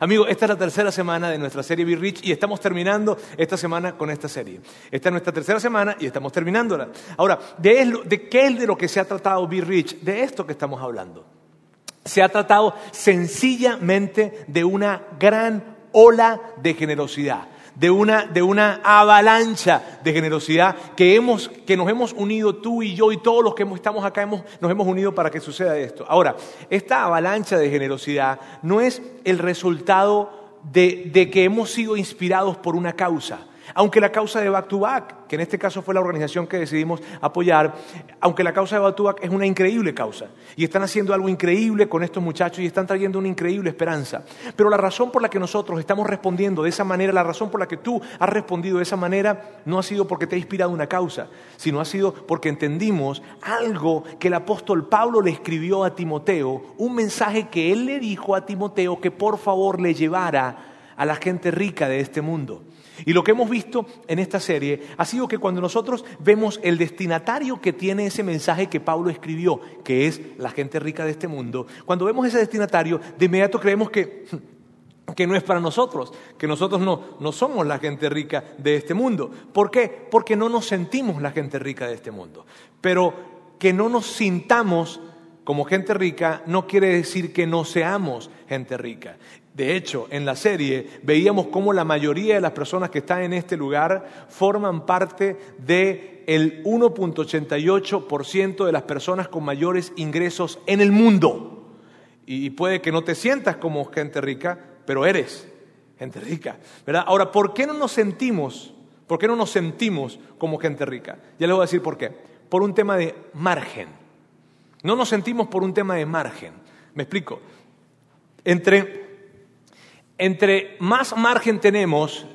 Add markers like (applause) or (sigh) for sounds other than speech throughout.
Amigo, esta es la tercera semana de nuestra serie Be Rich y estamos terminando esta semana con esta serie. Esta es nuestra tercera semana y estamos terminándola. Ahora, ¿de, de qué es de lo que se ha tratado Be Rich? De esto que estamos hablando. Se ha tratado sencillamente de una gran ola de generosidad de una, de una avalancha de generosidad que, hemos, que nos hemos unido tú y yo y todos los que estamos acá hemos, nos hemos unido para que suceda esto. Ahora, esta avalancha de generosidad no es el resultado de, de que hemos sido inspirados por una causa. Aunque la causa de Back to Back, que en este caso fue la organización que decidimos apoyar, aunque la causa de Back to Back es una increíble causa y están haciendo algo increíble con estos muchachos y están trayendo una increíble esperanza. Pero la razón por la que nosotros estamos respondiendo de esa manera, la razón por la que tú has respondido de esa manera, no ha sido porque te ha inspirado una causa, sino ha sido porque entendimos algo que el apóstol Pablo le escribió a Timoteo, un mensaje que él le dijo a Timoteo que por favor le llevara a la gente rica de este mundo. Y lo que hemos visto en esta serie ha sido que cuando nosotros vemos el destinatario que tiene ese mensaje que Pablo escribió, que es la gente rica de este mundo, cuando vemos ese destinatario, de inmediato creemos que, (laughs) que no es para nosotros, que nosotros no, no somos la gente rica de este mundo. ¿Por qué? Porque no nos sentimos la gente rica de este mundo. Pero que no nos sintamos como gente rica no quiere decir que no seamos gente rica. De hecho, en la serie veíamos cómo la mayoría de las personas que están en este lugar forman parte del 1.88% de las personas con mayores ingresos en el mundo. Y puede que no te sientas como gente rica, pero eres gente rica. ¿verdad? Ahora, ¿por qué no nos sentimos? ¿Por qué no nos sentimos como gente rica? Ya les voy a decir por qué. Por un tema de margen. No nos sentimos por un tema de margen. Me explico. Entre entre más margen tenemos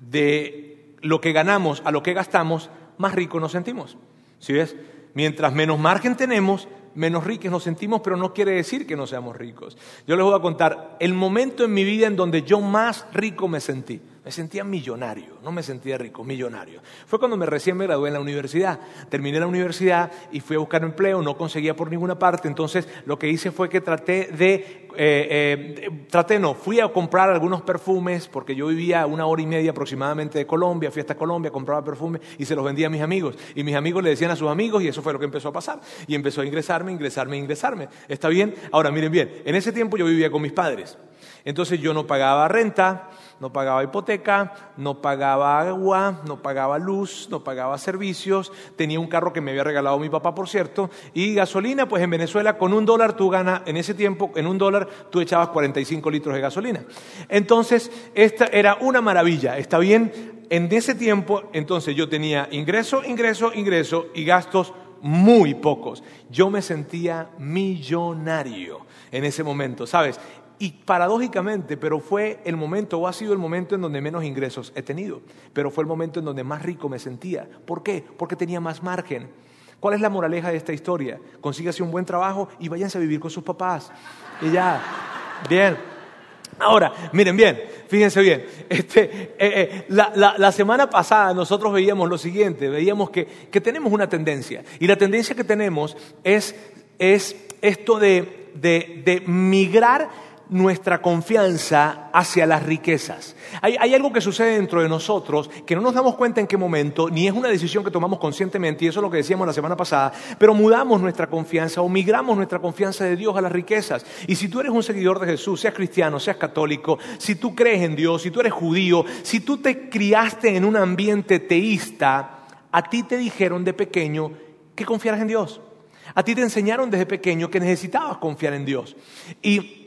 de lo que ganamos a lo que gastamos, más ricos nos sentimos. ¿Sí ves? Mientras menos margen tenemos, menos ricos nos sentimos, pero no quiere decir que no seamos ricos. Yo les voy a contar el momento en mi vida en donde yo más rico me sentí. Me sentía millonario, no me sentía rico, millonario. Fue cuando me recién me gradué en la universidad. Terminé la universidad y fui a buscar empleo, no conseguía por ninguna parte. Entonces lo que hice fue que traté de eh, eh, traté no, fui a comprar algunos perfumes porque yo vivía una hora y media aproximadamente de Colombia, fui hasta Colombia, compraba perfumes y se los vendía a mis amigos. Y mis amigos le decían a sus amigos y eso fue lo que empezó a pasar. Y empezó a ingresarme, ingresarme, ingresarme. ¿Está bien? Ahora miren bien, en ese tiempo yo vivía con mis padres. Entonces yo no pagaba renta, no pagaba hipoteca, no pagaba agua, no pagaba luz, no pagaba servicios, tenía un carro que me había regalado mi papá, por cierto, y gasolina, pues en Venezuela con un dólar tú ganas, en ese tiempo, en un dólar tú echabas 45 litros de gasolina. Entonces, esta era una maravilla, ¿está bien? En ese tiempo, entonces yo tenía ingreso, ingreso, ingreso y gastos muy pocos. Yo me sentía millonario en ese momento, ¿sabes? Y paradójicamente, pero fue el momento, o ha sido el momento en donde menos ingresos he tenido, pero fue el momento en donde más rico me sentía. ¿Por qué? Porque tenía más margen. ¿Cuál es la moraleja de esta historia? Consígase un buen trabajo y váyanse a vivir con sus papás. Y ya, bien. Ahora, miren bien, fíjense bien. Este, eh, eh, la, semana pasada nosotros veíamos lo siguiente, veíamos que, tenemos una tendencia. Y la tendencia que tenemos es, esto de, de migrar nuestra confianza hacia las riquezas. Hay, algo que sucede dentro de nosotros que no nos damos cuenta en qué momento, ni es una decisión que tomamos conscientemente, y eso es lo que decíamos la semana pasada, pero mudamos nuestra confianza o migramos nuestra confianza de Dios a las riquezas. Y si tú eres un seguidor de Jesús, seas cristiano, seas católico, si tú crees en Dios, si tú eres judío, si tú te criaste en un ambiente teísta, a ti te dijeron de pequeño que confiaras en Dios. A ti te enseñaron desde pequeño que necesitabas confiar en Dios. Y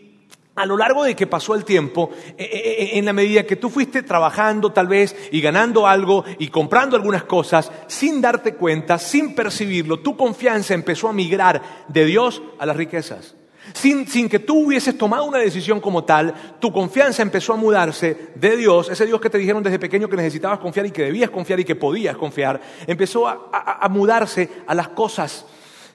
a lo largo de que pasó el tiempo, eh, eh, eh, en la medida que tú fuiste trabajando tal vez y ganando algo y comprando algunas cosas, sin darte cuenta, sin percibirlo, tu confianza empezó a migrar de Dios a las riquezas. Sin, sin, que tú hubieses tomado una decisión como tal, tu confianza empezó a mudarse de Dios, ese Dios que te dijeron desde pequeño que necesitabas confiar y que debías confiar y que podías confiar, empezó a mudarse a las cosas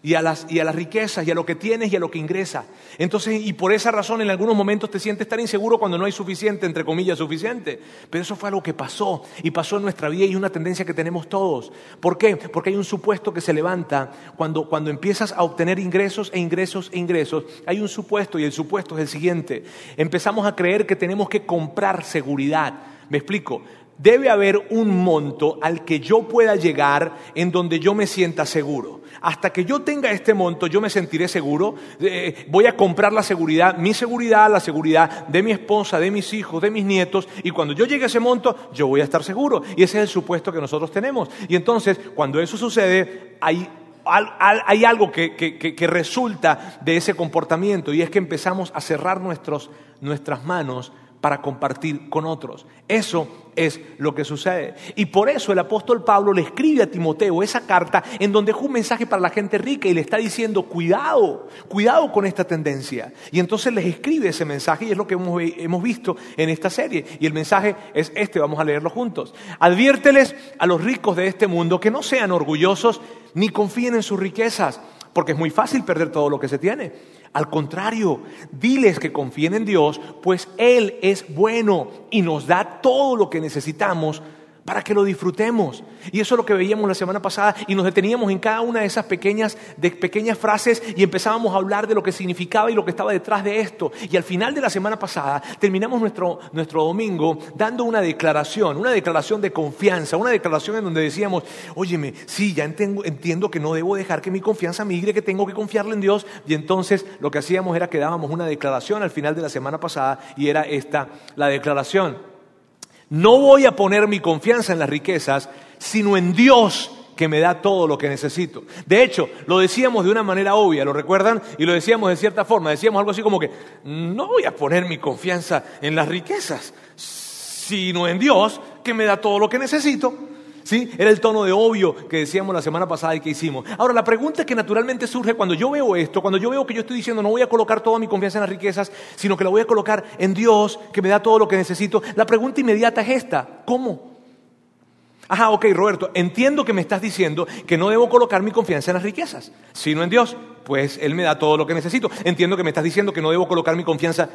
y a, las, y a las riquezas y a lo que tienes y a lo que ingresa. Entonces, y por esa razón en algunos momentos te sientes tan inseguro cuando no hay suficiente, entre comillas, suficiente. Pero eso fue algo que pasó y pasó en nuestra vida y es una tendencia que tenemos todos. ¿Por qué? Porque hay un supuesto que se levanta cuando, cuando empiezas a obtener ingresos e ingresos e ingresos. Hay un supuesto y el supuesto es el siguiente. Empezamos a creer que tenemos que comprar seguridad. Me explico debe haber un monto al que yo pueda llegar en donde yo me sienta seguro. Hasta que yo tenga este monto, yo me sentiré seguro. Eh, voy a comprar la seguridad, mi seguridad, la seguridad de mi esposa, de mis hijos, de mis nietos. Y cuando yo llegue a ese monto, yo voy a estar seguro. Y ese es el supuesto que nosotros tenemos. Y entonces, cuando eso sucede, hay algo que, que, resulta de ese comportamiento y es que empezamos a cerrar nuestros, nuestras manos para compartir con otros. Eso es lo que sucede. Y por eso el apóstol Pablo le escribe a Timoteo esa carta en donde es un mensaje para la gente rica y le está diciendo, cuidado, cuidado con esta tendencia. Y entonces les escribe ese mensaje y es lo que hemos, hemos visto en esta serie. Y el mensaje es este, vamos a leerlo juntos. Adviérteles a los ricos de este mundo que no sean orgullosos ni confíen en sus riquezas, porque es muy fácil perder todo lo que se tiene. Al contrario, diles que confíen en Dios, pues Él es bueno y nos da todo lo que necesitamos para que lo disfrutemos. Y eso es lo que veíamos la semana pasada y nos deteníamos en cada una de esas pequeñas, pequeñas frases y empezábamos a hablar de lo que significaba y lo que estaba detrás de esto. Y al final de la semana pasada terminamos nuestro, nuestro domingo dando una declaración, una declaración de confianza, una declaración en donde decíamos, óyeme, sí, ya entiendo, entiendo que no debo dejar que mi confianza migre, que tengo que confiarle en Dios. Y entonces lo que hacíamos era que dábamos una declaración al final de la semana pasada y era esta la declaración. No voy a poner mi confianza en las riquezas, sino en Dios que me da todo lo que necesito. De hecho, lo decíamos de una manera obvia, ¿lo recuerdan? Y lo decíamos de cierta forma, decíamos algo así como que, no voy a poner mi confianza en las riquezas, sino en Dios que me da todo lo que necesito. ¿Sí? Era el tono de obvio que decíamos la semana pasada y que hicimos. Ahora, la pregunta que naturalmente surge cuando yo veo esto, cuando yo veo que yo estoy diciendo no voy a colocar toda mi confianza en las riquezas, sino que la voy a colocar en Dios, que me da todo lo que necesito, la pregunta inmediata es esta, ¿cómo? Ajá, ok, Roberto, entiendo que me estás diciendo que no debo colocar mi confianza en las riquezas, sino en Dios, pues Él me da todo lo que necesito. Entiendo que me estás diciendo que no debo colocar mi confianza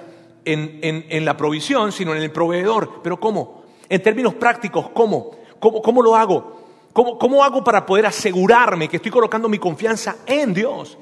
en, en la provisión, sino en el proveedor. Pero ¿cómo? En términos prácticos, ¿cómo? ¿Cómo, lo hago? ¿Cómo, hago para poder asegurarme que estoy colocando mi confianza en Dios?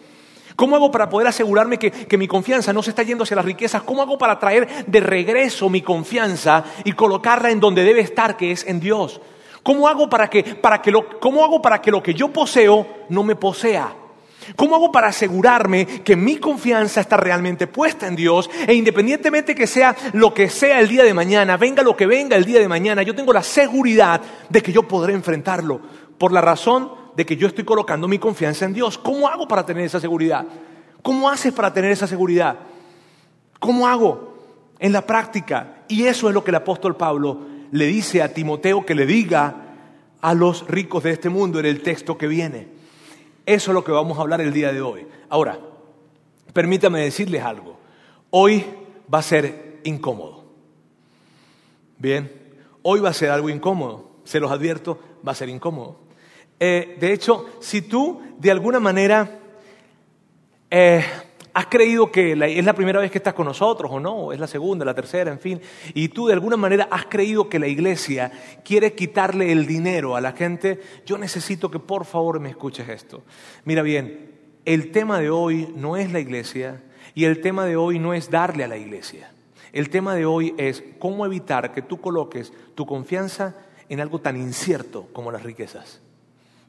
¿Cómo hago para poder asegurarme que, mi confianza no se está yendo hacia las riquezas? ¿Cómo hago para traer de regreso mi confianza y colocarla en donde debe estar, que es en Dios? ¿Cómo hago para que, para que lo, cómo hago para que lo que yo poseo no me posea? ¿Cómo hago para asegurarme que mi confianza está realmente puesta en Dios e independientemente que sea lo que sea el día de mañana, venga lo que venga el día de mañana, yo tengo la seguridad de que yo podré enfrentarlo por la razón de que yo estoy colocando mi confianza en Dios? ¿Cómo hago para tener esa seguridad? ¿Cómo haces para tener esa seguridad? ¿Cómo hago? En la práctica. Y eso es lo que el apóstol Pablo le dice a Timoteo que le diga a los ricos de este mundo en el texto que viene. Eso es lo que vamos a hablar el día de hoy. Ahora, permítame decirles algo. Hoy va a ser incómodo. Bien, hoy va a ser algo incómodo. Se los advierto, va a ser incómodo. Eh, de hecho, si tú de alguna manera eh, has creído que es la primera vez que estás con nosotros o no, es la segunda, la tercera, en fin, y tú de alguna manera has creído que la iglesia quiere quitarle el dinero a la gente, yo necesito que por favor me escuches esto. Mira bien, el tema de hoy no es la iglesia y el tema de hoy no es darle a la iglesia. El tema de hoy es cómo evitar que tú coloques tu confianza en algo tan incierto como las riquezas.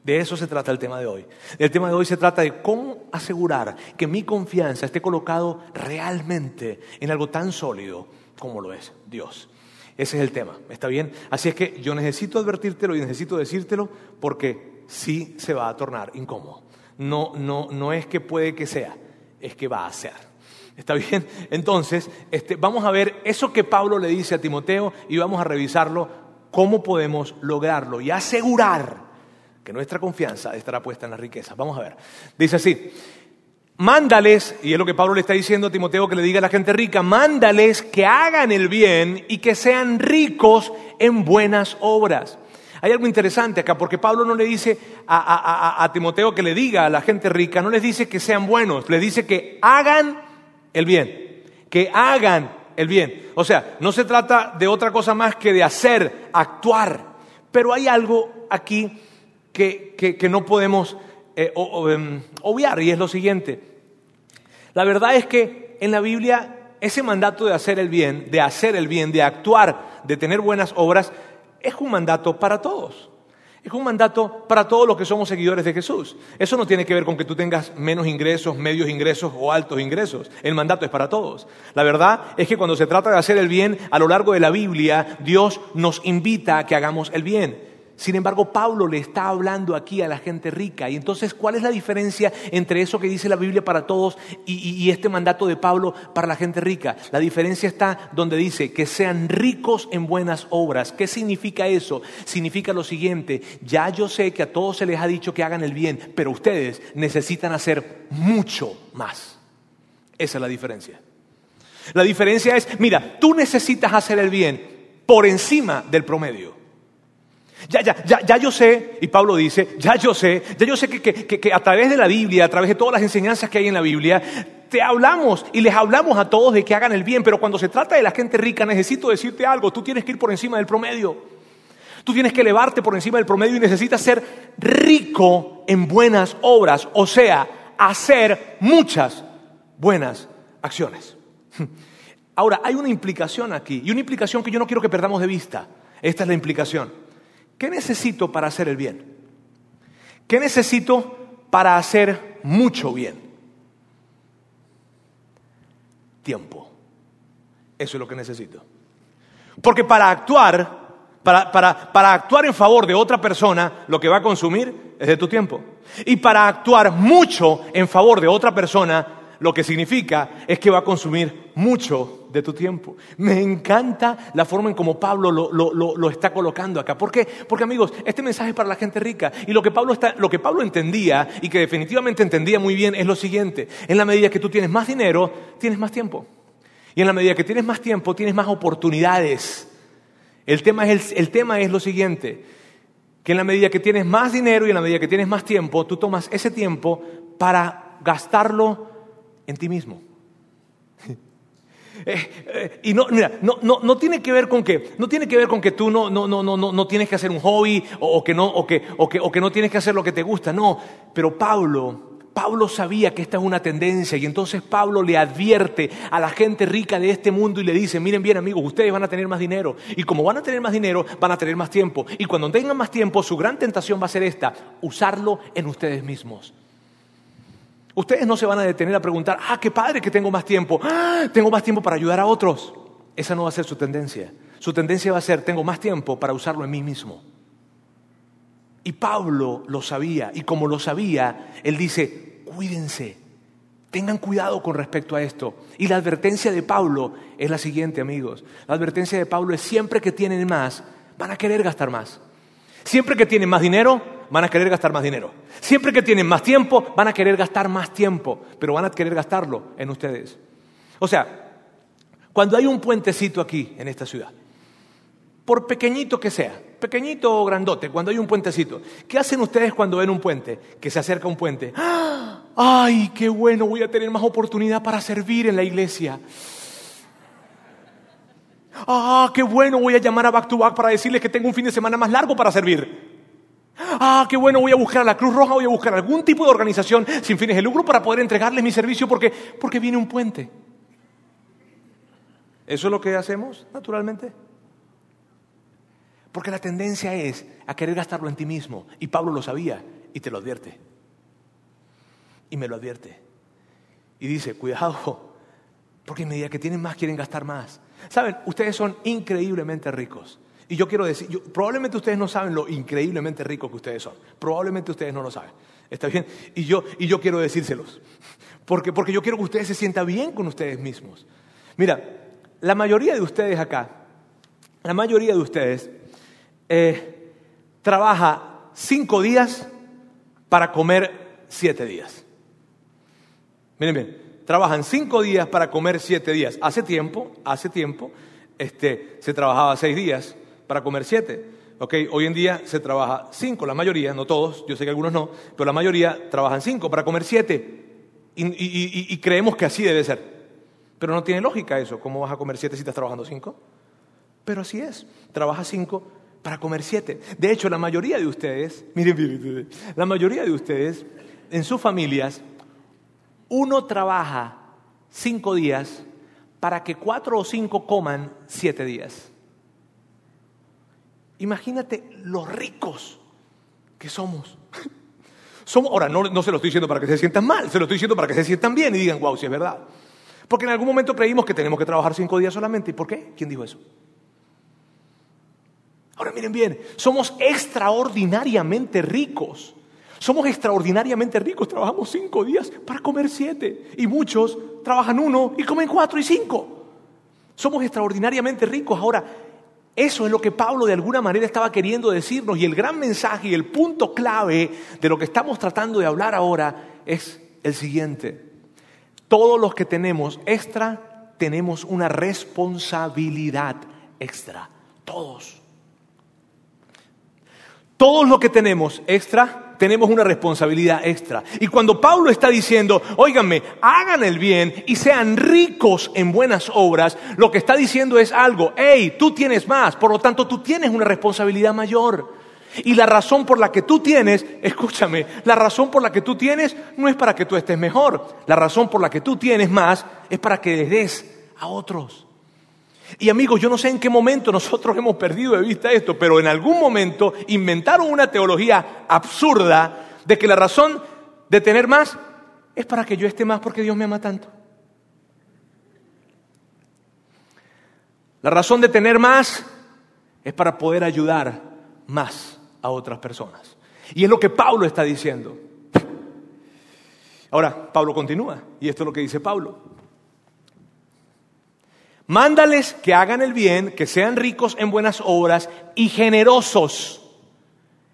De eso se trata el tema de hoy. El tema de hoy se trata de cómo asegurar que mi confianza esté colocado realmente en algo tan sólido como lo es Dios. Ese es el tema, ¿está bien? Así es que yo necesito advertírtelo y necesito decírtelo porque sí se va a tornar incómodo. No, no, no es que puede que sea, es que va a ser. ¿Está bien? Entonces, este, vamos a ver eso que Pablo le dice a Timoteo y vamos a revisarlo, cómo podemos lograrlo y asegurar que nuestra confianza estará puesta en las riquezas. Vamos a ver. Dice así, mándales, y es lo que Pablo le está diciendo a Timoteo que le diga a la gente rica, mándales que hagan el bien y que sean ricos en buenas obras, Hay algo interesante acá, porque Pablo no le dice a, a, Timoteo que le diga a la gente rica, no les dice que sean buenos, les dice que hagan el bien, que hagan el bien. O sea, no se trata de otra cosa más que de hacer, actuar. Pero hay algo aquí que, no podemos eh, em, obviar y es lo siguiente. La verdad es que en la Biblia ese mandato de hacer el bien, de hacer el bien, de actuar, de tener buenas obras, es un mandato para todos. Es un mandato para todos los que somos seguidores de Jesús. Eso no tiene que ver con que tú tengas menos ingresos, medios ingresos o altos ingresos. El mandato es para todos. La verdad es que cuando se trata de hacer el bien, a lo largo de la Biblia, Dios nos invita a que hagamos el bien. Sin embargo, Pablo le está hablando aquí a la gente rica. Y entonces, ¿cuál es la diferencia entre eso que dice la Biblia para todos y, este mandato de Pablo para la gente rica? La diferencia está donde dice que sean ricos en buenas obras. ¿Qué significa eso? Significa lo siguiente, ya yo sé que a todos se les ha dicho que hagan el bien, pero ustedes necesitan hacer mucho más. Esa es la diferencia. La diferencia es, mira, tú necesitas hacer el bien por encima del promedio. Ya, ya, ya, ya yo sé, y Pablo dice, ya yo sé, ya yo sé que, que, que, a través de la Biblia, a través de todas las enseñanzas que hay en la Biblia, te hablamos y les hablamos a todos de que hagan el bien, pero cuando se trata de la gente rica, necesito decirte algo, tú tienes que ir por encima del promedio. Tú tienes que elevarte por encima del promedio y necesitas ser rico en buenas obras, o sea, hacer muchas buenas acciones. (laughs) Ahora, hay una implicación aquí, y una implicación que yo no quiero que perdamos de vista. Esta es la implicación. ¿Qué necesito para hacer el bien? ¿Qué necesito para hacer mucho bien? Tiempo. Eso es lo que necesito. Porque para actuar, para, para, actuar en favor de otra persona, lo que va a consumir es de tu tiempo. Y para actuar mucho en favor de otra persona, lo que significa es que va a consumir mucho de tu tiempo. Me encanta la forma en cómo Pablo lo, está colocando acá. ¿Por qué? Porque amigos, este mensaje es para la gente rica. Y lo que, Pablo está, lo que Pablo entendía y que definitivamente entendía muy bien es lo siguiente. En la medida que tú tienes más dinero, tienes más tiempo. Y en la medida que tienes más tiempo, tienes más oportunidades. El tema es, el tema es lo siguiente, que en la medida que tienes más dinero y en la medida que tienes más tiempo, tú tomas ese tiempo para gastarlo en ti mismo. Eh, eh, y no, mira, no, no, no, tiene que ver con que, no tiene que ver con que tú no, no, no, no, no tienes que hacer un hobby o, que no, o, que, o, que, o que no tienes que hacer lo que te gusta, no. Pero Pablo, Pablo sabía que esta es una tendencia y entonces Pablo le advierte a la gente rica de este mundo y le dice, miren bien amigos, ustedes van a tener más dinero y como van a tener más dinero, van a tener más tiempo y cuando tengan más tiempo, su gran tentación va a ser esta, usarlo en ustedes mismos. Ustedes no se van a detener a preguntar, ah, qué padre que tengo más tiempo, ah, tengo más tiempo para ayudar a otros. Esa no va a ser su tendencia. Su tendencia va a ser, tengo más tiempo para usarlo en mí mismo. Y Pablo lo sabía, y como lo sabía, él dice, cuídense, tengan cuidado con respecto a esto. Y la advertencia de Pablo es la siguiente, amigos. La advertencia de Pablo es siempre que tienen más, van a querer gastar más. Siempre que tienen más dinero, van a querer gastar más dinero. Siempre que tienen más tiempo, van a querer gastar más tiempo, pero van a querer gastarlo en ustedes. O sea, cuando hay un puentecito aquí, en esta ciudad, por pequeñito que sea, pequeñito o grandote, cuando hay un puentecito, ¿qué hacen ustedes cuando ven un puente? Que se acerca un puente. ¡Ah! ¡Ay, qué bueno! Voy a tener más oportunidad para servir en la iglesia. ¡Ah, qué bueno! Voy a llamar a Back to Back para decirles que tengo un fin de semana más largo para servir. Ah, qué bueno, voy a buscar a la Cruz Roja, voy a buscar algún tipo de organización sin fines de lucro para poder entregarles mi servicio porque, porque viene un puente. ¿Eso es lo que hacemos naturalmente? Porque la tendencia es a querer gastarlo en ti mismo. Y Pablo lo sabía y te lo advierte. Y me lo advierte. Y dice, cuidado, porque en medida que tienen más quieren gastar más. Saben, ustedes son increíblemente ricos. Y yo quiero decir, probablemente ustedes no saben lo increíblemente ricos que ustedes son. Probablemente ustedes no lo saben. ¿Está bien? Y yo, y yo quiero decírselos. Porque, porque yo quiero que ustedes se sientan bien con ustedes mismos. Mira, la mayoría de ustedes acá, la mayoría de ustedes eh, trabaja cinco días para comer siete días. Miren bien, trabajan cinco días para comer siete días. Hace tiempo, hace tiempo, este, se trabajaba seis días para comer siete. ¿ok? Hoy en día se trabaja cinco, la mayoría, no todos, yo sé que algunos no, pero la mayoría trabajan cinco para comer siete. Y, creemos que así debe ser. Pero no tiene lógica eso. ¿Cómo vas a comer siete si estás trabajando cinco? Pero así es. Trabaja cinco para comer siete. De hecho, la mayoría de ustedes, (laughs) miren, miren, la mayoría de ustedes, en sus familias, uno trabaja cinco días para que cuatro o cinco coman siete días. Imagínate los ricos que somos. somos ahora, no, no se lo estoy diciendo para que se sientan mal, se lo estoy diciendo para que se sientan bien y digan, wow, si es verdad. Porque en algún momento creímos que tenemos que trabajar cinco días solamente. ¿Y por qué? ¿Quién dijo eso? Ahora miren bien, somos extraordinariamente ricos. Somos extraordinariamente ricos, trabajamos cinco días para comer siete. Y muchos trabajan uno y comen cuatro y cinco. Somos extraordinariamente ricos. Ahora, eso es lo que Pablo de alguna manera estaba queriendo decirnos. Y el gran mensaje y el punto clave de lo que estamos tratando de hablar ahora es el siguiente. Todos los que tenemos extra, tenemos una responsabilidad extra. Todos. Todos lo que tenemos extra, tenemos una responsabilidad extra. Y cuando Pablo está diciendo, óiganme, hagan el bien y sean ricos en buenas obras, lo que está diciendo es algo, hey, tú tienes más, por lo tanto tú tienes una responsabilidad mayor. Y la razón por la que tú tienes, (laughs) escúchame, la razón por la que tú tienes no es para que tú estés mejor, la razón por la que tú tienes más es para que des a otros. Y amigos, yo no sé en qué momento nosotros hemos perdido de vista esto, pero en algún momento inventaron una teología absurda de que la razón de tener más es para que yo esté más porque Dios me ama tanto. La razón de tener más es para poder ayudar más a otras personas. Y es lo que Pablo está diciendo. Ahora, Pablo continúa, y esto es lo que dice Pablo. Mándales que hagan el bien, que sean ricos en buenas obras y generosos,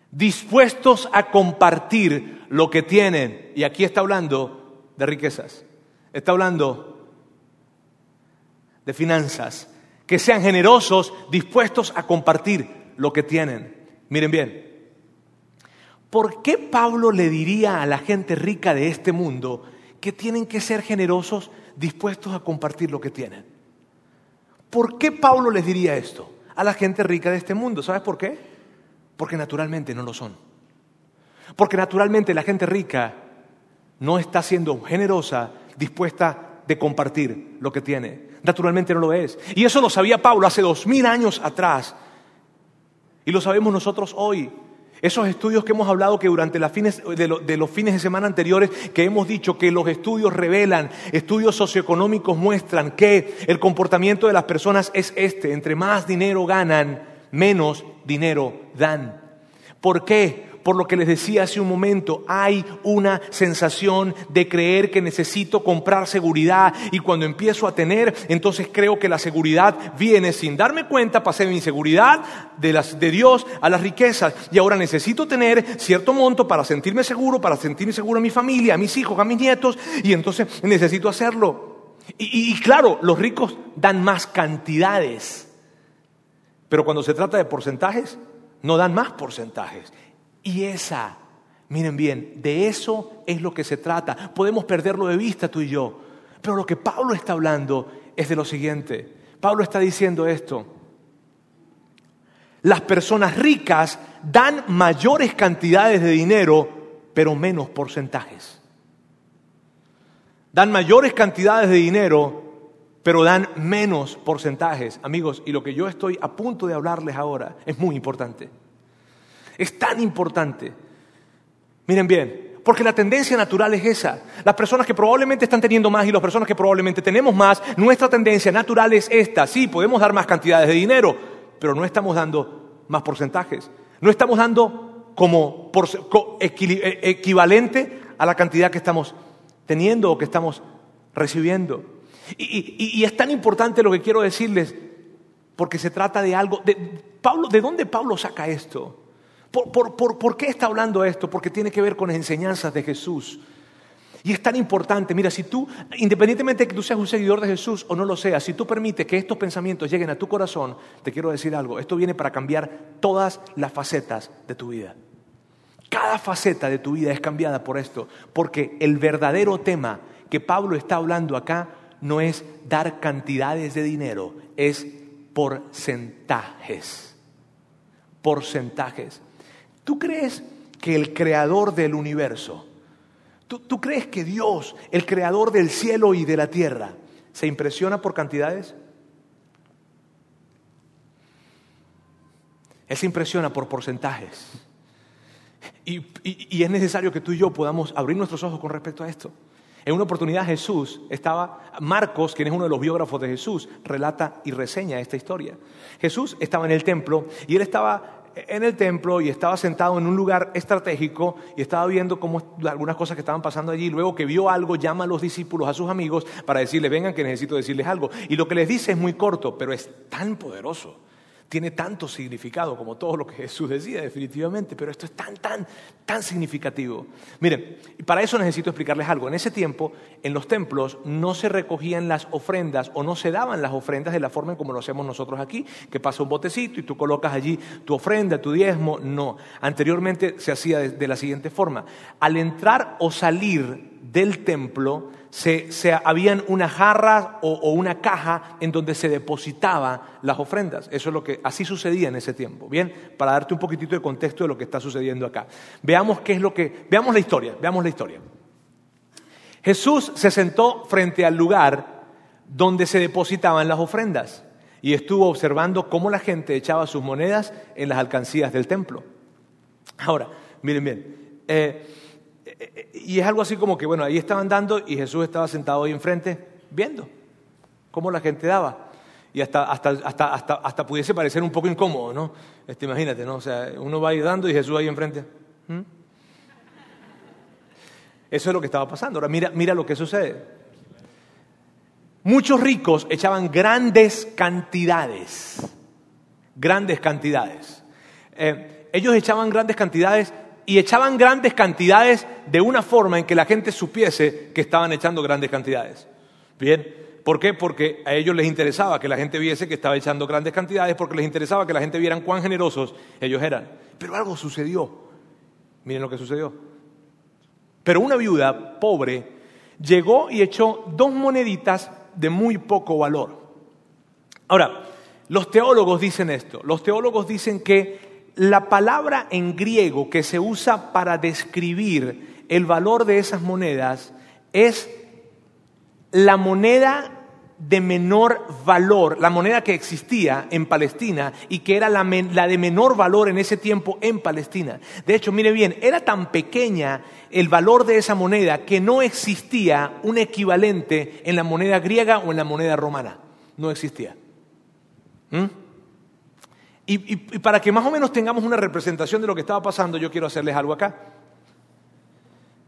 dispuestos a compartir lo que tienen. Y aquí está hablando de riquezas, está hablando de finanzas, que sean generosos, dispuestos a compartir lo que tienen. Miren bien, ¿por qué Pablo le diría a la gente rica de este mundo que tienen que ser generosos, dispuestos a compartir lo que tienen? ¿Por qué Pablo les diría esto a la gente rica de este mundo? ¿Sabes por qué? Porque naturalmente no lo son. Porque naturalmente la gente rica no está siendo generosa, dispuesta de compartir lo que tiene. Naturalmente no lo es. Y eso lo sabía Pablo hace dos mil años atrás. Y lo sabemos nosotros hoy. Esos estudios que hemos hablado que durante de, los fines de semana anteriores, que hemos dicho que los estudios revelan, estudios socioeconómicos muestran que el comportamiento de las personas es este, entre más dinero ganan, menos dinero dan. ¿Por qué? Por lo que les decía hace un momento, hay una sensación de creer que necesito comprar seguridad y cuando empiezo a tener, entonces creo que la seguridad viene sin darme cuenta, pasé mi seguridad de, las, de Dios a las riquezas y ahora necesito tener cierto monto para sentirme seguro, para sentirme seguro a mi familia, a mis hijos, a mis nietos y entonces necesito hacerlo. y, y claro, los ricos dan más cantidades, pero cuando se trata de porcentajes, no dan más porcentajes. Y esa, miren bien, de eso es lo que se trata. Podemos perderlo de vista tú y yo. Pero lo que Pablo está hablando es de lo siguiente. Pablo está diciendo esto. Las personas ricas dan mayores cantidades de dinero, pero menos porcentajes. Dan mayores cantidades de dinero, pero dan menos porcentajes. Amigos, y lo que yo estoy a punto de hablarles ahora es muy importante. Es tan importante. Miren bien, porque la tendencia natural es esa. Las personas que probablemente están teniendo más y las personas que probablemente tenemos más, nuestra tendencia natural es esta. Sí, podemos dar más cantidades de dinero, pero no estamos dando más porcentajes. No estamos dando como eh, equivalente a la cantidad que estamos teniendo o que estamos recibiendo. Y, es tan importante lo que quiero decirles, porque se trata de algo. Pablo, ¿De dónde Pablo saca esto? ¿Por, qué está hablando esto? Porque tiene que ver con las enseñanzas de Jesús. Y es tan importante, mira, si tú, independientemente de que tú seas un seguidor de Jesús o no lo seas, si tú permites que estos pensamientos lleguen a tu corazón, te quiero decir algo, esto viene para cambiar todas las facetas de tu vida. Cada faceta de tu vida es cambiada por esto, porque el verdadero tema que Pablo está hablando acá no es dar cantidades de dinero, es porcentajes. Porcentajes. ¿Tú crees que el creador del universo, ¿Tú, crees que Dios, el creador del cielo y de la tierra, se impresiona por cantidades? Él se impresiona por porcentajes. Y, y, es necesario que tú y yo podamos abrir nuestros ojos con respecto a esto. En una oportunidad Jesús estaba, Marcos, quien es uno de los biógrafos de Jesús, relata y reseña esta historia. Jesús estaba en el templo y él estaba en el templo y estaba sentado en un lugar estratégico y estaba viendo cómo, algunas cosas que estaban pasando allí. Luego que vio algo, llama a los discípulos, a sus amigos, para decirle, vengan que necesito decirles algo. Y lo que les dice es muy corto, pero es tan poderoso tiene tanto significado como todo lo que Jesús decía, definitivamente, pero esto es tan, tan, tan significativo. Miren, para eso necesito explicarles algo. En ese tiempo, en los templos no se recogían las ofrendas o no se daban las ofrendas de la forma en como lo hacemos nosotros aquí, que pasa un botecito y tú colocas allí tu ofrenda, tu diezmo. No, anteriormente se hacía de la siguiente forma. Al entrar o salir del templo, se, habían una jarra o, una caja en donde se depositaban las ofrendas. Eso es lo que así sucedía en ese tiempo. Bien, para darte un poquitito de contexto de lo que está sucediendo acá. Veamos qué es lo que, veamos la historia, veamos la historia. Jesús se sentó frente al lugar donde se depositaban las ofrendas y estuvo observando cómo la gente echaba sus monedas en las alcancías del templo. Ahora, miren bien. Eh, y es algo así como que, bueno, ahí estaban dando y Jesús estaba sentado ahí enfrente viendo cómo la gente daba. Y hasta, hasta, hasta, hasta, hasta pudiese parecer un poco incómodo, ¿no? Este, imagínate, ¿no? O sea, uno va ahí dando y Jesús ahí enfrente. ¿Mm? Eso es lo que estaba pasando. Ahora mira, mira lo que sucede. Muchos ricos echaban grandes cantidades, grandes cantidades. Eh, ellos echaban grandes cantidades y echaban grandes cantidades de una forma en que la gente supiese que estaban echando grandes cantidades. Bien, ¿por qué? Porque a ellos les interesaba que la gente viese que estaba echando grandes cantidades, porque les interesaba que la gente viera cuán generosos ellos eran. Pero algo sucedió. Miren lo que sucedió. Pero una viuda pobre llegó y echó dos moneditas de muy poco valor. Ahora, los teólogos dicen esto. Los teólogos dicen que la palabra en griego que se usa para describir el valor de esas monedas es la moneda de menor valor, la moneda que existía en Palestina y que era la, de menor valor en ese tiempo en Palestina. De hecho, mire bien, era tan pequeña el valor de esa moneda que no existía un equivalente en la moneda griega o en la moneda romana. No existía. ¿Mm? Y, para que más o menos tengamos una representación de lo que estaba pasando, yo quiero hacerles algo acá.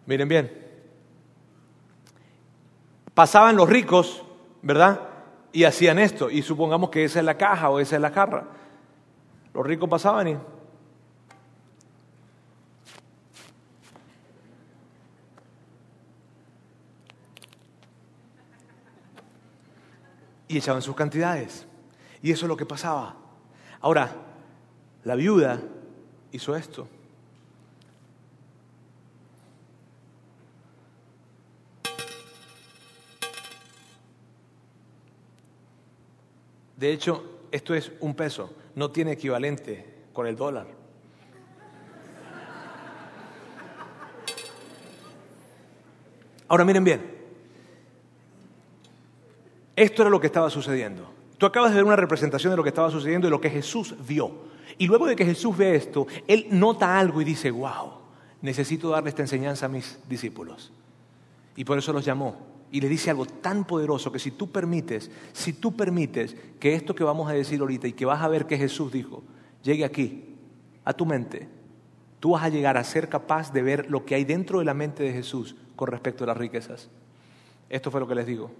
Miren bien. Pasaban los ricos, ¿verdad? Y hacían esto. Y supongamos que esa es la caja o esa es la jarra. Los ricos pasaban y... Y echaban sus cantidades. Y eso es lo que pasaba. Ahora, la viuda hizo esto. De hecho, esto es un peso, no tiene equivalente con el dólar. Ahora miren bien, esto era lo que estaba sucediendo. Tú acabas de ver una representación de lo que estaba sucediendo y lo que Jesús vio. Y luego de que Jesús ve esto, Él nota algo y dice, wow, necesito darle esta enseñanza a mis discípulos. Y por eso los llamó. Y le dice algo tan poderoso que si tú permites, si tú permites que esto que vamos a decir ahorita y que vas a ver que Jesús dijo, llegue aquí, a tu mente, tú vas a llegar a ser capaz de ver lo que hay dentro de la mente de Jesús con respecto a las riquezas. Esto fue lo que les digo.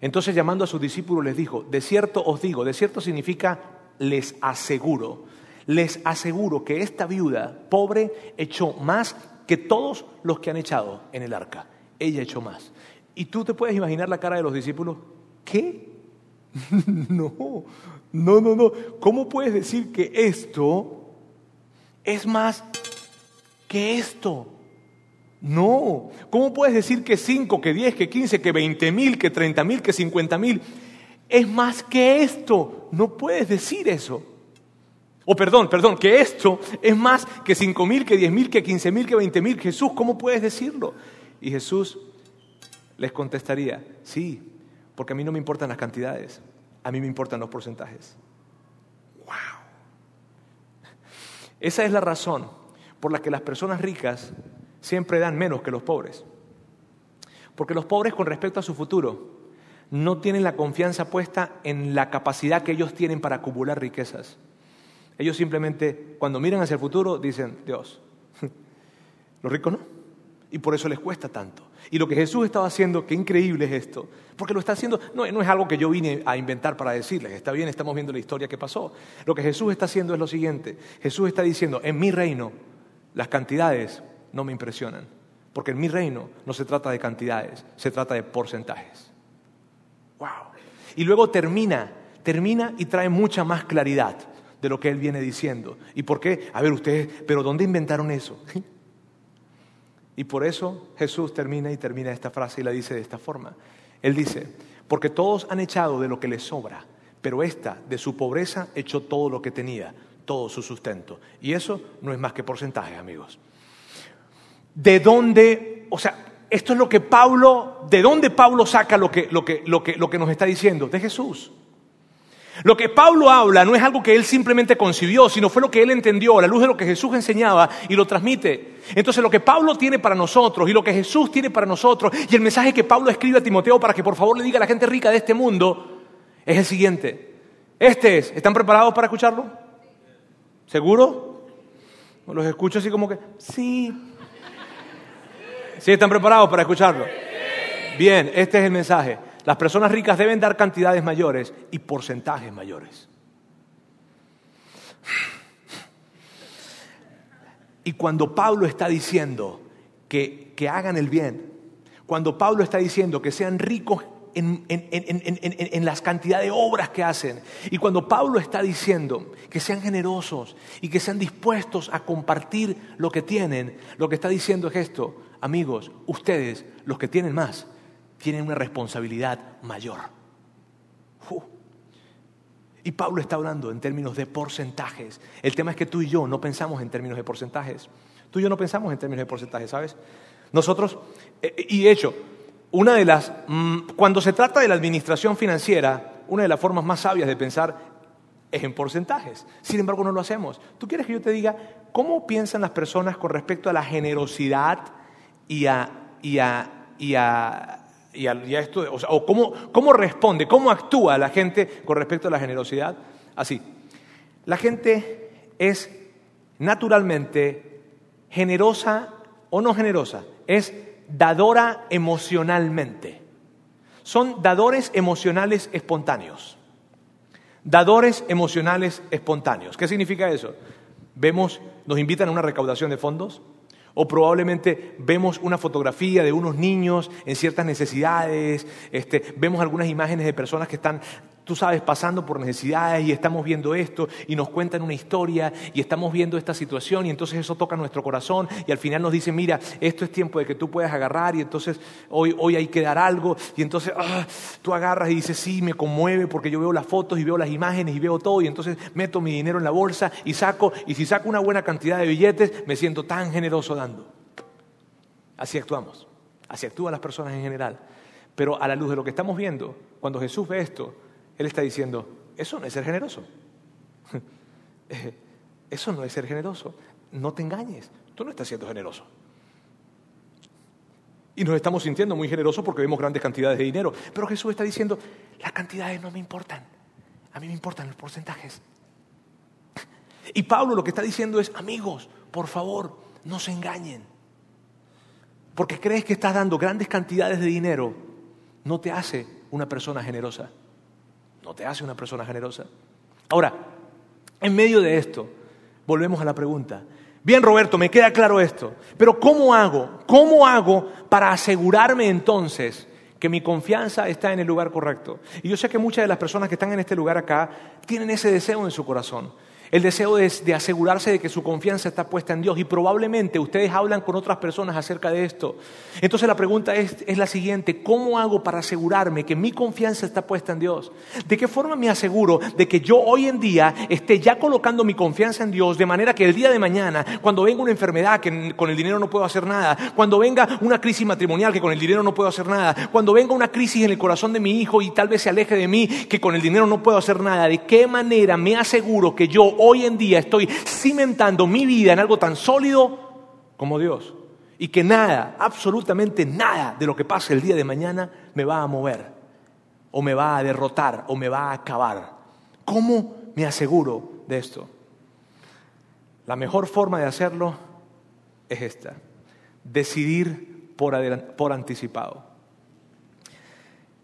Entonces llamando a sus discípulos les dijo, de cierto os digo, de cierto significa les aseguro, les aseguro que esta viuda pobre echó más que todos los que han echado en el arca. ella echó más. Y tú te puedes imaginar la cara de los discípulos. ¿Qué? (laughs) no, no, no, no. ¿Cómo puedes decir que esto es más que esto? No. ¿Cómo puedes decir que 5, que 10, que 15, que 20 mil, que 30 mil, que 50 mil es más que esto? No puedes decir eso. O perdón, perdón, que esto es más que 5 mil, que 10 mil, que 15 mil, que 20 mil. Jesús, ¿cómo puedes decirlo? Y Jesús les contestaría, sí, porque a mí no me importan las cantidades, a mí me importan los porcentajes. ¡Wow! Esa es la razón por la que las personas ricas siempre dan menos que los pobres. Porque los pobres con respecto a su futuro no tienen la confianza puesta en la capacidad que ellos tienen para acumular riquezas. Ellos simplemente, cuando miran hacia el futuro, dicen, Dios, (laughs) los ricos no. Y por eso les cuesta tanto. Y lo que Jesús estaba haciendo, qué increíble es esto, porque lo está haciendo, no, no, es algo que yo vine a inventar para decirles, está bien, estamos viendo la historia que pasó. Lo que Jesús está haciendo es lo siguiente, Jesús está diciendo, en mi reino las cantidades no me impresionan, porque en mi reino no se trata de cantidades, se trata de porcentajes. ¡Wow! Y luego termina, termina y trae mucha más claridad de lo que él viene diciendo. ¿Y por qué? A ver ustedes, pero ¿dónde inventaron eso? (laughs) Y por eso Jesús termina y termina esta frase y la dice de esta forma. Él dice, porque todos han echado de lo que les sobra, pero esta de su pobreza echó todo lo que tenía, todo su sustento. Y eso no es más que porcentaje, amigos. ¿De dónde, o sea, esto es lo que Pablo, de dónde Pablo saca lo que, lo que, lo que, lo que nos está diciendo? De Jesús. Lo que Pablo habla no es algo que él simplemente concibió, sino fue lo que él entendió a la luz de lo que Jesús enseñaba y lo transmite. Entonces lo que Pablo tiene para nosotros y lo que Jesús tiene para nosotros y el mensaje que Pablo escribe a Timoteo para que por favor le diga a la gente rica de este mundo es el siguiente. Este es, ¿están preparados para escucharlo? ¿Seguro? Los escucho así como que, sí. ¿Sí están preparados para escucharlo? Bien, este es el mensaje. Las personas ricas deben dar cantidades mayores y porcentajes mayores. Y cuando Pablo está diciendo que, hagan el bien, cuando Pablo está diciendo que sean ricos en, en, las cantidades de obras que hacen. Y cuando Pablo está diciendo que sean generosos y que sean dispuestos a compartir lo que tienen, lo que está diciendo es esto, amigos, ustedes, los que tienen más, tienen una responsabilidad mayor. Y Pablo está hablando en términos de porcentajes. El tema es que tú y yo no pensamos en términos de porcentajes. Tú y yo no pensamos en términos de porcentajes, ¿sabes? Nosotros, eh, y de hecho, una de las, mm, cuando se trata de la administración financiera, una de las formas más sabias de pensar es en porcentajes. Sin embargo, no lo hacemos. ¿Tú quieres que yo te diga cómo piensan las personas con respecto a la generosidad y a, y a, y a y a, esto, o, cómo, cómo responde, cómo actúa la gente con respecto a la generosidad. Así, la gente es naturalmente generosa o no generosa, es dadora emocionalmente. Son dadores emocionales espontáneos. Dadores emocionales espontáneos. ¿Qué significa eso? Vemos, nos invitan a una recaudación de fondos, o probablemente vemos una fotografía de unos niños en ciertas necesidades, este, vemos algunas imágenes de personas que están, tú sabes, pasando por necesidades y estamos viendo esto y nos cuentan una historia y estamos viendo esta situación y entonces eso toca nuestro corazón y al final nos dicen, mira, esto es tiempo de que tú puedas agarrar y entonces hoy, hoy hay que dar algo y entonces ah, tú agarras y dices, sí, me conmueve porque yo veo las fotos y veo las imágenes y veo todo y entonces meto mi dinero en la bolsa y saco y si saco una buena cantidad de billetes me siento tan generoso dando. Así actuamos, así actúan las personas en general. Pero a la luz de lo que estamos viendo, cuando Jesús ve esto, Él está diciendo, eso no es ser generoso. (laughs) Eso no es ser generoso. No te engañes, tú no estás siendo generoso. Y nos estamos sintiendo muy generosos porque vemos grandes cantidades de dinero. Pero Jesús está diciendo, las cantidades no me importan, a mí me importan los porcentajes. Y Pablo lo que está diciendo es, amigos, por favor, no se engañen. Porque crees que estás dando grandes cantidades de dinero, no te hace una persona generosa. No te hace una persona generosa. Ahora, en medio de esto, volvemos a la pregunta, Bien, Roberto, me queda claro esto. Pero ¿cómo hago? ¿Cómo hago para asegurarme entonces que mi confianza está en el lugar correcto? Y yo sé que muchas de las personas que están en este lugar acá tienen ese deseo en su corazón. El deseo de, de, asegurarse de que su confianza está puesta en Dios y probablemente ustedes hablan con otras personas acerca de esto. Entonces la pregunta es, es, la siguiente, ¿cómo hago para asegurarme que mi confianza está puesta en Dios? ¿De qué forma me aseguro de que yo hoy en día esté ya colocando mi confianza en Dios de manera que el día de mañana, cuando venga una enfermedad que con el dinero no puedo hacer nada, cuando venga una crisis matrimonial que con el dinero no puedo hacer nada, cuando venga una crisis en el corazón de mi hijo y tal vez se aleje de mí que con el dinero no puedo hacer nada, ¿de qué manera me aseguro que yo hoy en día estoy cimentando mi vida en algo tan sólido como Dios. Y que nada, absolutamente nada de lo que pase el día de mañana me va a mover, o me va a derrotar, o me va a acabar. ¿Cómo me aseguro de esto? La mejor forma de hacerlo es esta, decidir por, por anticipado.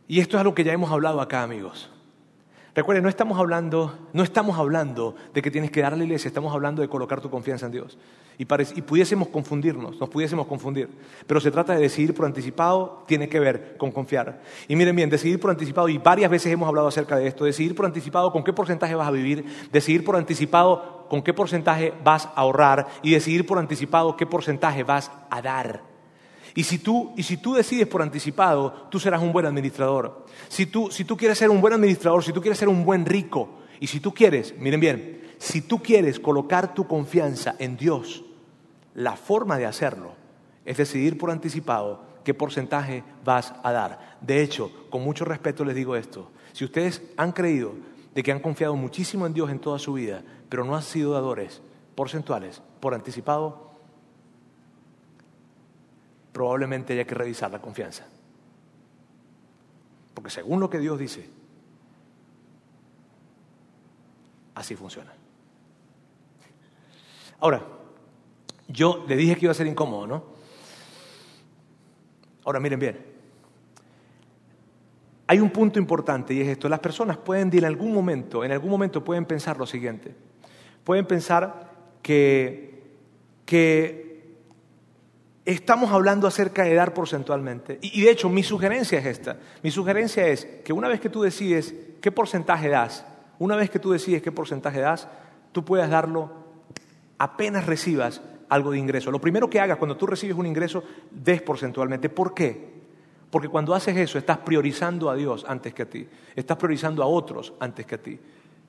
Y esto es algo que ya hemos hablado acá, amigos. Recuerden, no estamos hablando, no estamos hablando de que tienes que darle a la iglesia, estamos hablando de colocar tu confianza en Dios. Y, y, pudiésemos confundirnos, nos pudiésemos confundir. Pero se trata de decidir por anticipado, tiene que ver con confiar. Y miren bien, decidir por anticipado, y varias veces hemos hablado acerca de esto, decidir por anticipado con qué porcentaje vas a vivir, decidir por anticipado con qué porcentaje vas a ahorrar y decidir por anticipado qué porcentaje vas a dar. Y si, tú, y si tú decides por anticipado, tú serás un buen administrador. Si tú, si tú quieres ser un buen administrador, si tú quieres ser un buen rico, y si tú quieres, miren bien, si tú quieres colocar tu confianza en Dios, la forma de hacerlo es decidir por anticipado qué porcentaje vas a dar. De hecho, con mucho respeto les digo esto, si ustedes han creído de que han confiado muchísimo en Dios en toda su vida, pero no han sido dadores porcentuales por anticipado, probablemente haya que revisar la confianza. Porque según lo que Dios dice, así funciona. Ahora, yo le dije que iba a ser incómodo, ¿no? Ahora miren bien. Hay un punto importante y es esto. Las personas pueden en algún momento, en algún momento pueden pensar lo siguiente. Pueden pensar que, que Estamos hablando acerca de dar porcentualmente. Y, de hecho, mi sugerencia es esta. Mi sugerencia es que una vez que tú decides qué porcentaje das, una vez que tú decides qué porcentaje das, tú puedas darlo apenas recibas algo de ingreso. Lo primero que hagas cuando tú recibes un ingreso, des porcentualmente. ¿Por qué? Porque cuando haces eso, estás priorizando a Dios antes que a ti. Estás priorizando a otros antes que a ti.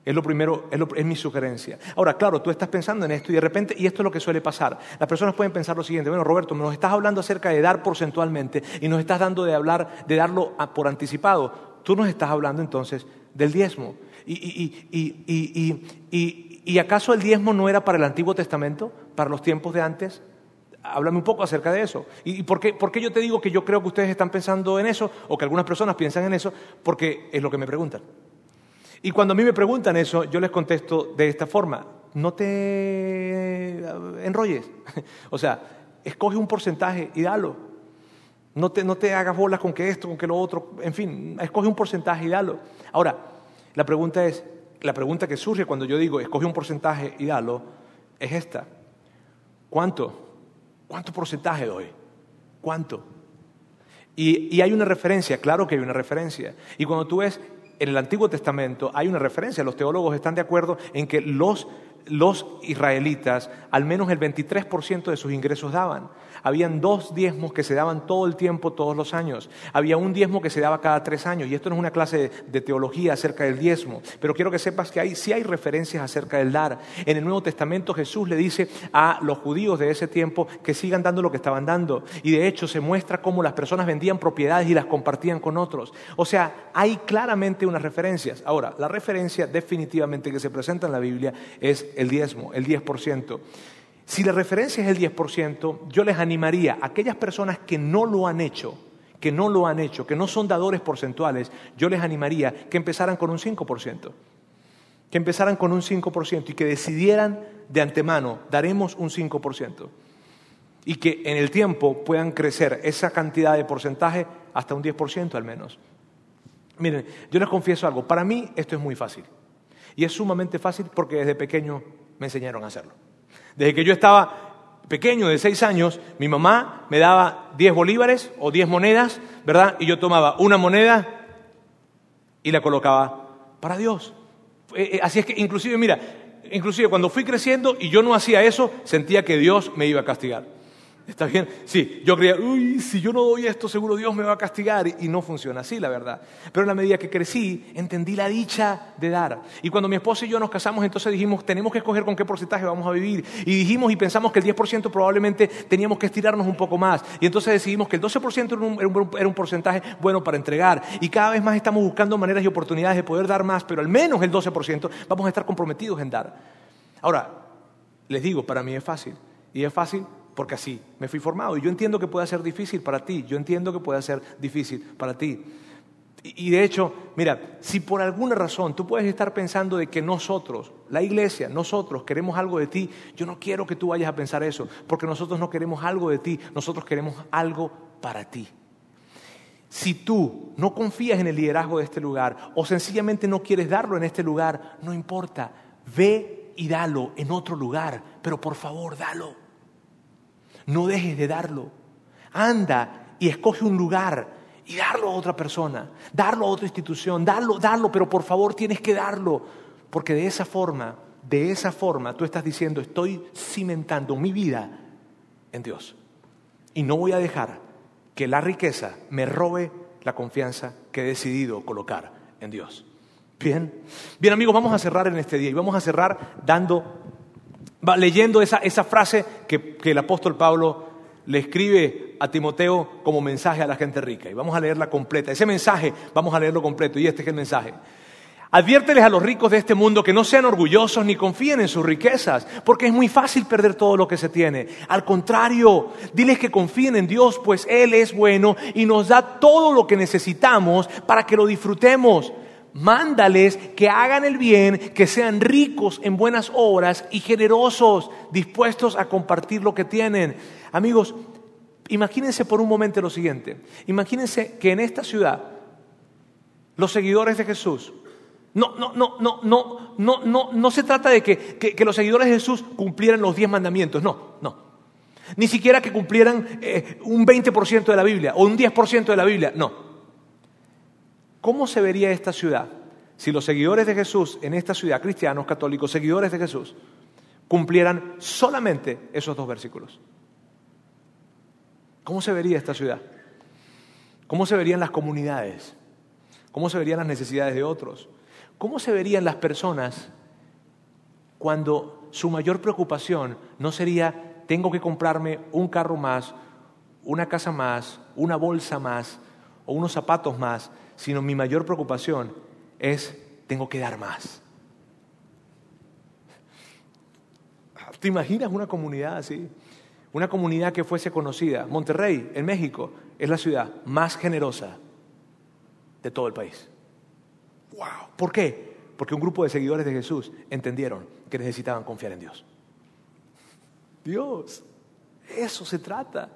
Es lo primero, es, mi sugerencia. Ahora, claro, tú estás pensando en esto y de repente, y esto es lo que suele pasar, las personas pueden pensar lo siguiente, bueno, Roberto, nos estás hablando acerca de dar porcentualmente y nos estás dando de hablar, de darlo por anticipado. Tú nos estás hablando entonces del diezmo. ¿Y, acaso el diezmo no era para el Antiguo Testamento, para los tiempos de antes? Háblame un poco acerca de eso. ¿Y por qué, por qué yo te digo que yo creo que ustedes están pensando en eso o que algunas personas piensan en eso? Porque es lo que me preguntan. Y cuando a mí me preguntan eso, yo les contesto de esta forma, no te enrolles. (laughs) o sea, escoge un porcentaje y dalo. No te, no te hagas bolas con que esto, con que lo otro, en fin, escoge un porcentaje y dalo. Ahora, la pregunta es, la pregunta que surge cuando yo digo escoge un porcentaje y dalo, es esta. ¿Cuánto? ¿Cuánto porcentaje doy? ¿Cuánto? Y, y, hay una referencia, claro que hay una referencia. Y cuando tú ves en el Antiguo Testamento hay una referencia, los teólogos están de acuerdo en que los, los israelitas al menos el 23% de sus ingresos daban. Habían dos diezmos que se daban todo el tiempo, todos los años. Había un diezmo que se daba cada tres años. Y esto no es una clase de, teología acerca del diezmo. Pero quiero que sepas que hay, sí hay referencias acerca del dar. En el Nuevo Testamento Jesús le dice a los judíos de ese tiempo que sigan dando lo que estaban dando. Y de hecho se muestra cómo las personas vendían propiedades y las compartían con otros. O sea, hay claramente unas referencias. Ahora, la referencia definitivamente que se presenta en la Biblia es el diezmo, el 10%. Si la referencia es el 10%, yo les animaría a aquellas personas que no lo han hecho, que no lo han hecho, que no son dadores porcentuales, yo les animaría que empezaran con un 5%. Que empezaran con un 5% y que decidieran de antemano, daremos un 5%. Y que en el tiempo puedan crecer esa cantidad de porcentaje hasta un 10% al menos. Miren, yo les confieso algo, para mí esto es muy fácil. Y es sumamente fácil porque desde pequeño me enseñaron a hacerlo. Desde que yo estaba pequeño de seis años, mi mamá me daba 10 bolívares o 10 monedas, ¿verdad? Y yo tomaba una moneda y la colocaba para Dios. Eh, eh, así es que inclusive, mira, inclusive cuando fui creciendo y yo no hacía eso, sentía que Dios me iba a castigar. ¿Está bien? Sí, yo creía, uy, si yo no doy esto, seguro Dios me va a castigar. Y no funciona así, la verdad. Pero en la medida que crecí, entendí la dicha de dar. Y cuando mi esposa y yo nos casamos, entonces dijimos, tenemos que escoger con qué porcentaje vamos a vivir. Y dijimos y pensamos que el 10% probablemente teníamos que estirarnos un poco más. Y entonces decidimos que el 12% era era un porcentaje bueno para entregar. Y cada vez más estamos buscando maneras y oportunidades de poder dar más, pero al menos el 12% vamos a estar comprometidos en dar. Ahora, les digo, para mí es fácil. Y es fácil porque así me fui formado. Y yo entiendo que puede ser difícil para ti, yo entiendo que puede ser difícil para ti. Y, de hecho, mira, si por alguna razón tú puedes estar pensando de que nosotros, la iglesia, nosotros queremos algo de ti, yo no quiero que tú vayas a pensar eso, porque nosotros no queremos algo de ti, nosotros queremos algo para ti. Si tú no confías en el liderazgo de este lugar o sencillamente no quieres darlo en este lugar, no importa, ve y dalo en otro lugar, pero por favor, dalo. No dejes de darlo. Anda y escoge un lugar y darlo a otra persona, darlo a otra institución, darlo, darlo, pero por favor tienes que darlo, porque de esa forma, de esa forma tú estás diciendo, estoy cimentando mi vida en Dios. Y no voy a dejar que la riqueza me robe la confianza que he decidido colocar en Dios. Bien, bien amigos, vamos a cerrar en este día y vamos a cerrar dando leyendo esa, frase que, que el apóstol Pablo le escribe a Timoteo como mensaje a la gente rica. Y vamos a leerla completa. Ese mensaje, vamos a leerlo completo. Y este es el mensaje. Adviérteles a los ricos de este mundo que no sean orgullosos ni confíen en sus riquezas, porque es muy fácil perder todo lo que se tiene. Al contrario, diles que confíen en Dios, pues Él es bueno y nos da todo lo que necesitamos para que lo disfrutemos mándales que hagan el bien, que sean ricos en buenas obras y generosos, dispuestos a compartir lo que tienen. Amigos, imagínense por un momento lo siguiente. Imagínense que en esta ciudad los seguidores de Jesús no, no, no, no, no, no, no, no se trata de que, que, los seguidores de Jesús cumplieran los diez mandamientos, no, no. Ni siquiera que cumplieran eh, un 20% de la Biblia o un 10% de la Biblia, no. ¿Cómo se vería esta ciudad si los seguidores de Jesús en esta ciudad, cristianos, católicos, seguidores de Jesús, cumplieran solamente esos dos versículos? ¿Cómo se vería esta ciudad? ¿Cómo se verían las comunidades? ¿Cómo se verían las necesidades de otros? ¿Cómo se verían las personas cuando su mayor preocupación no sería tengo que comprarme un carro más, una casa más, una bolsa más o unos zapatos más, sino mi mayor preocupación es, tengo que dar más. ¿Te imaginas una comunidad así? Una comunidad que fuese conocida. Monterrey, en México, es la ciudad más generosa de todo el país. ¡Wow! ¿Por qué? Porque un grupo de seguidores de Jesús entendieron que necesitaban confiar en Dios. Dios, eso se trata.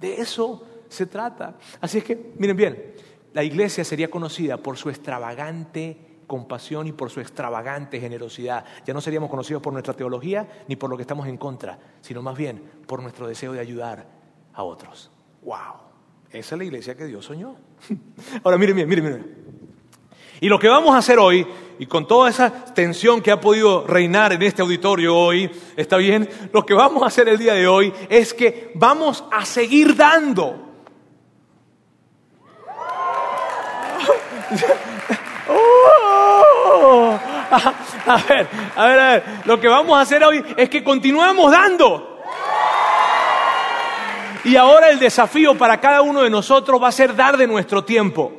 De eso se trata. Así es que, miren bien, la iglesia sería conocida por su extravagante compasión y por su extravagante generosidad. Ya no seríamos conocidos por nuestra teología ni por lo que estamos en contra, sino más bien por nuestro deseo de ayudar a otros. ¡Wow! Esa es la iglesia que Dios soñó. (laughs) Ahora, miren, miren, miren, miren. Y lo que vamos a hacer hoy, y con toda esa tensión que ha podido reinar en este auditorio hoy, ¿está bien? Lo que vamos a hacer el día de hoy es que vamos a seguir dando. (laughs) Oh. (laughs) a ver, a ver, a ver. Lo que vamos a hacer hoy es que continuamos dando. Y ahora el desafío para cada uno de nosotros va a ser dar de nuestro tiempo.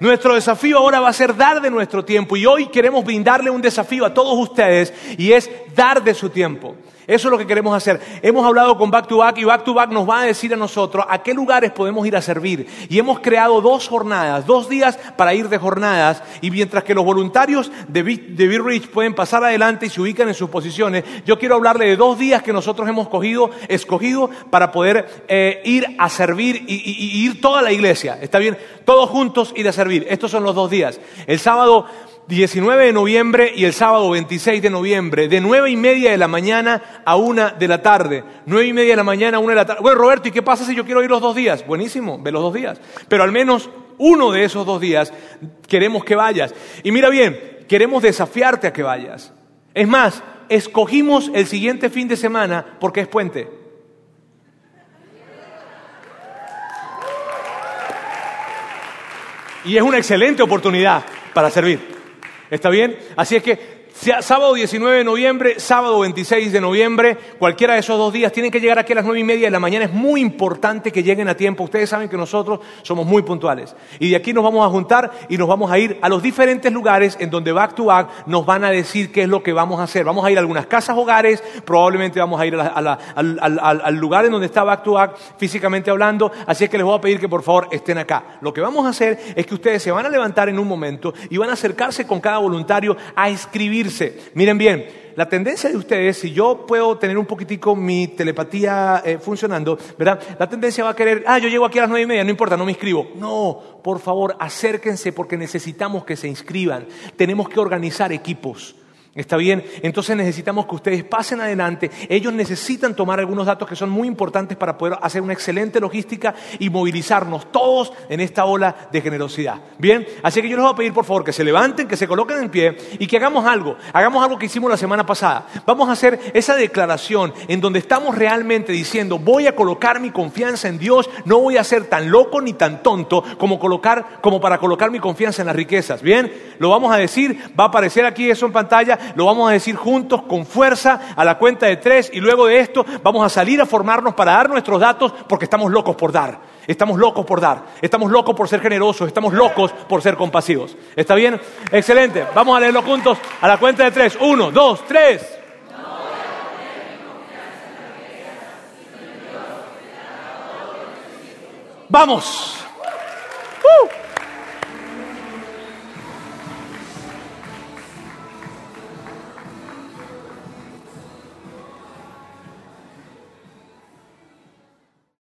Nuestro desafío ahora va a ser dar de nuestro tiempo y hoy queremos brindarle un desafío a todos ustedes y es dar de su tiempo. Eso es lo que queremos hacer. Hemos hablado con Back to Back y Back to Back nos va a decir a nosotros a qué lugares podemos ir a servir. Y hemos creado dos jornadas, dos días para ir de jornadas. Y mientras que los voluntarios de Be Rich pueden pasar adelante y se ubican en sus posiciones, yo quiero hablarle de dos días que nosotros hemos cogido, escogido para poder eh, ir a servir y, y ir toda la iglesia. ¿Está bien? Todos juntos ir a servir. Estos son los dos días. El sábado 19 de noviembre y el sábado 26 de noviembre, de 9 y media de la mañana a 1 de la tarde. 9 y media de la mañana a 1 de la tarde. Bueno, Roberto, ¿y qué pasa si yo quiero ir los dos días? Buenísimo, ve los dos días. Pero al menos uno de esos dos días queremos que vayas. Y mira bien, queremos desafiarte a que vayas. Es más, escogimos el siguiente fin de semana porque es puente. Y es una excelente oportunidad para servir. ¿Está bien? Así es que sábado 19 de noviembre, sábado 26 de noviembre, cualquiera de esos dos días, tienen que llegar aquí a las nueve y media de la mañana. Es muy importante que lleguen a tiempo. Ustedes saben que nosotros somos muy puntuales. Y de aquí nos vamos a juntar y nos vamos a ir a los diferentes lugares en donde Back to Back nos van a decir qué es lo que vamos a hacer. Vamos a ir a algunas casas hogares, probablemente vamos a ir al, lugar en donde está Back to Back físicamente hablando. Así es que les voy a pedir que por favor estén acá. Lo que vamos a hacer es que ustedes se van a levantar en un momento y van a acercarse con cada voluntario a escribir Miren bien, la tendencia de ustedes, si yo puedo tener un poquitico mi telepatía eh, funcionando, ¿verdad? La tendencia va a querer, ah, yo llego aquí a las nueve y media, no importa, no me inscribo. No, por favor, acérquense porque necesitamos que se inscriban. Tenemos que organizar equipos. ¿Está bien? Entonces necesitamos que ustedes pasen adelante. Ellos necesitan tomar algunos datos que son muy importantes para poder hacer una excelente logística y movilizarnos todos en esta ola de generosidad. Bien, así que yo les voy a pedir por favor que se levanten, que se coloquen en pie y que hagamos algo. Hagamos algo que hicimos la semana pasada. Vamos a hacer esa declaración en donde estamos realmente diciendo, voy a colocar mi confianza en Dios, no voy a ser tan loco ni tan tonto como, colocar, como para colocar mi confianza en las riquezas. Bien, lo vamos a decir, va a aparecer aquí eso en pantalla lo vamos a decir juntos con fuerza a la cuenta de tres y luego de esto vamos a salir a formarnos para dar nuestros datos porque estamos locos por dar. Estamos locos por dar. Estamos locos por ser generosos. Estamos locos por ser compasivos. ¿Está bien? Excelente. Vamos a leerlo juntos a la cuenta de tres. Uno, dos, tres. Vamos.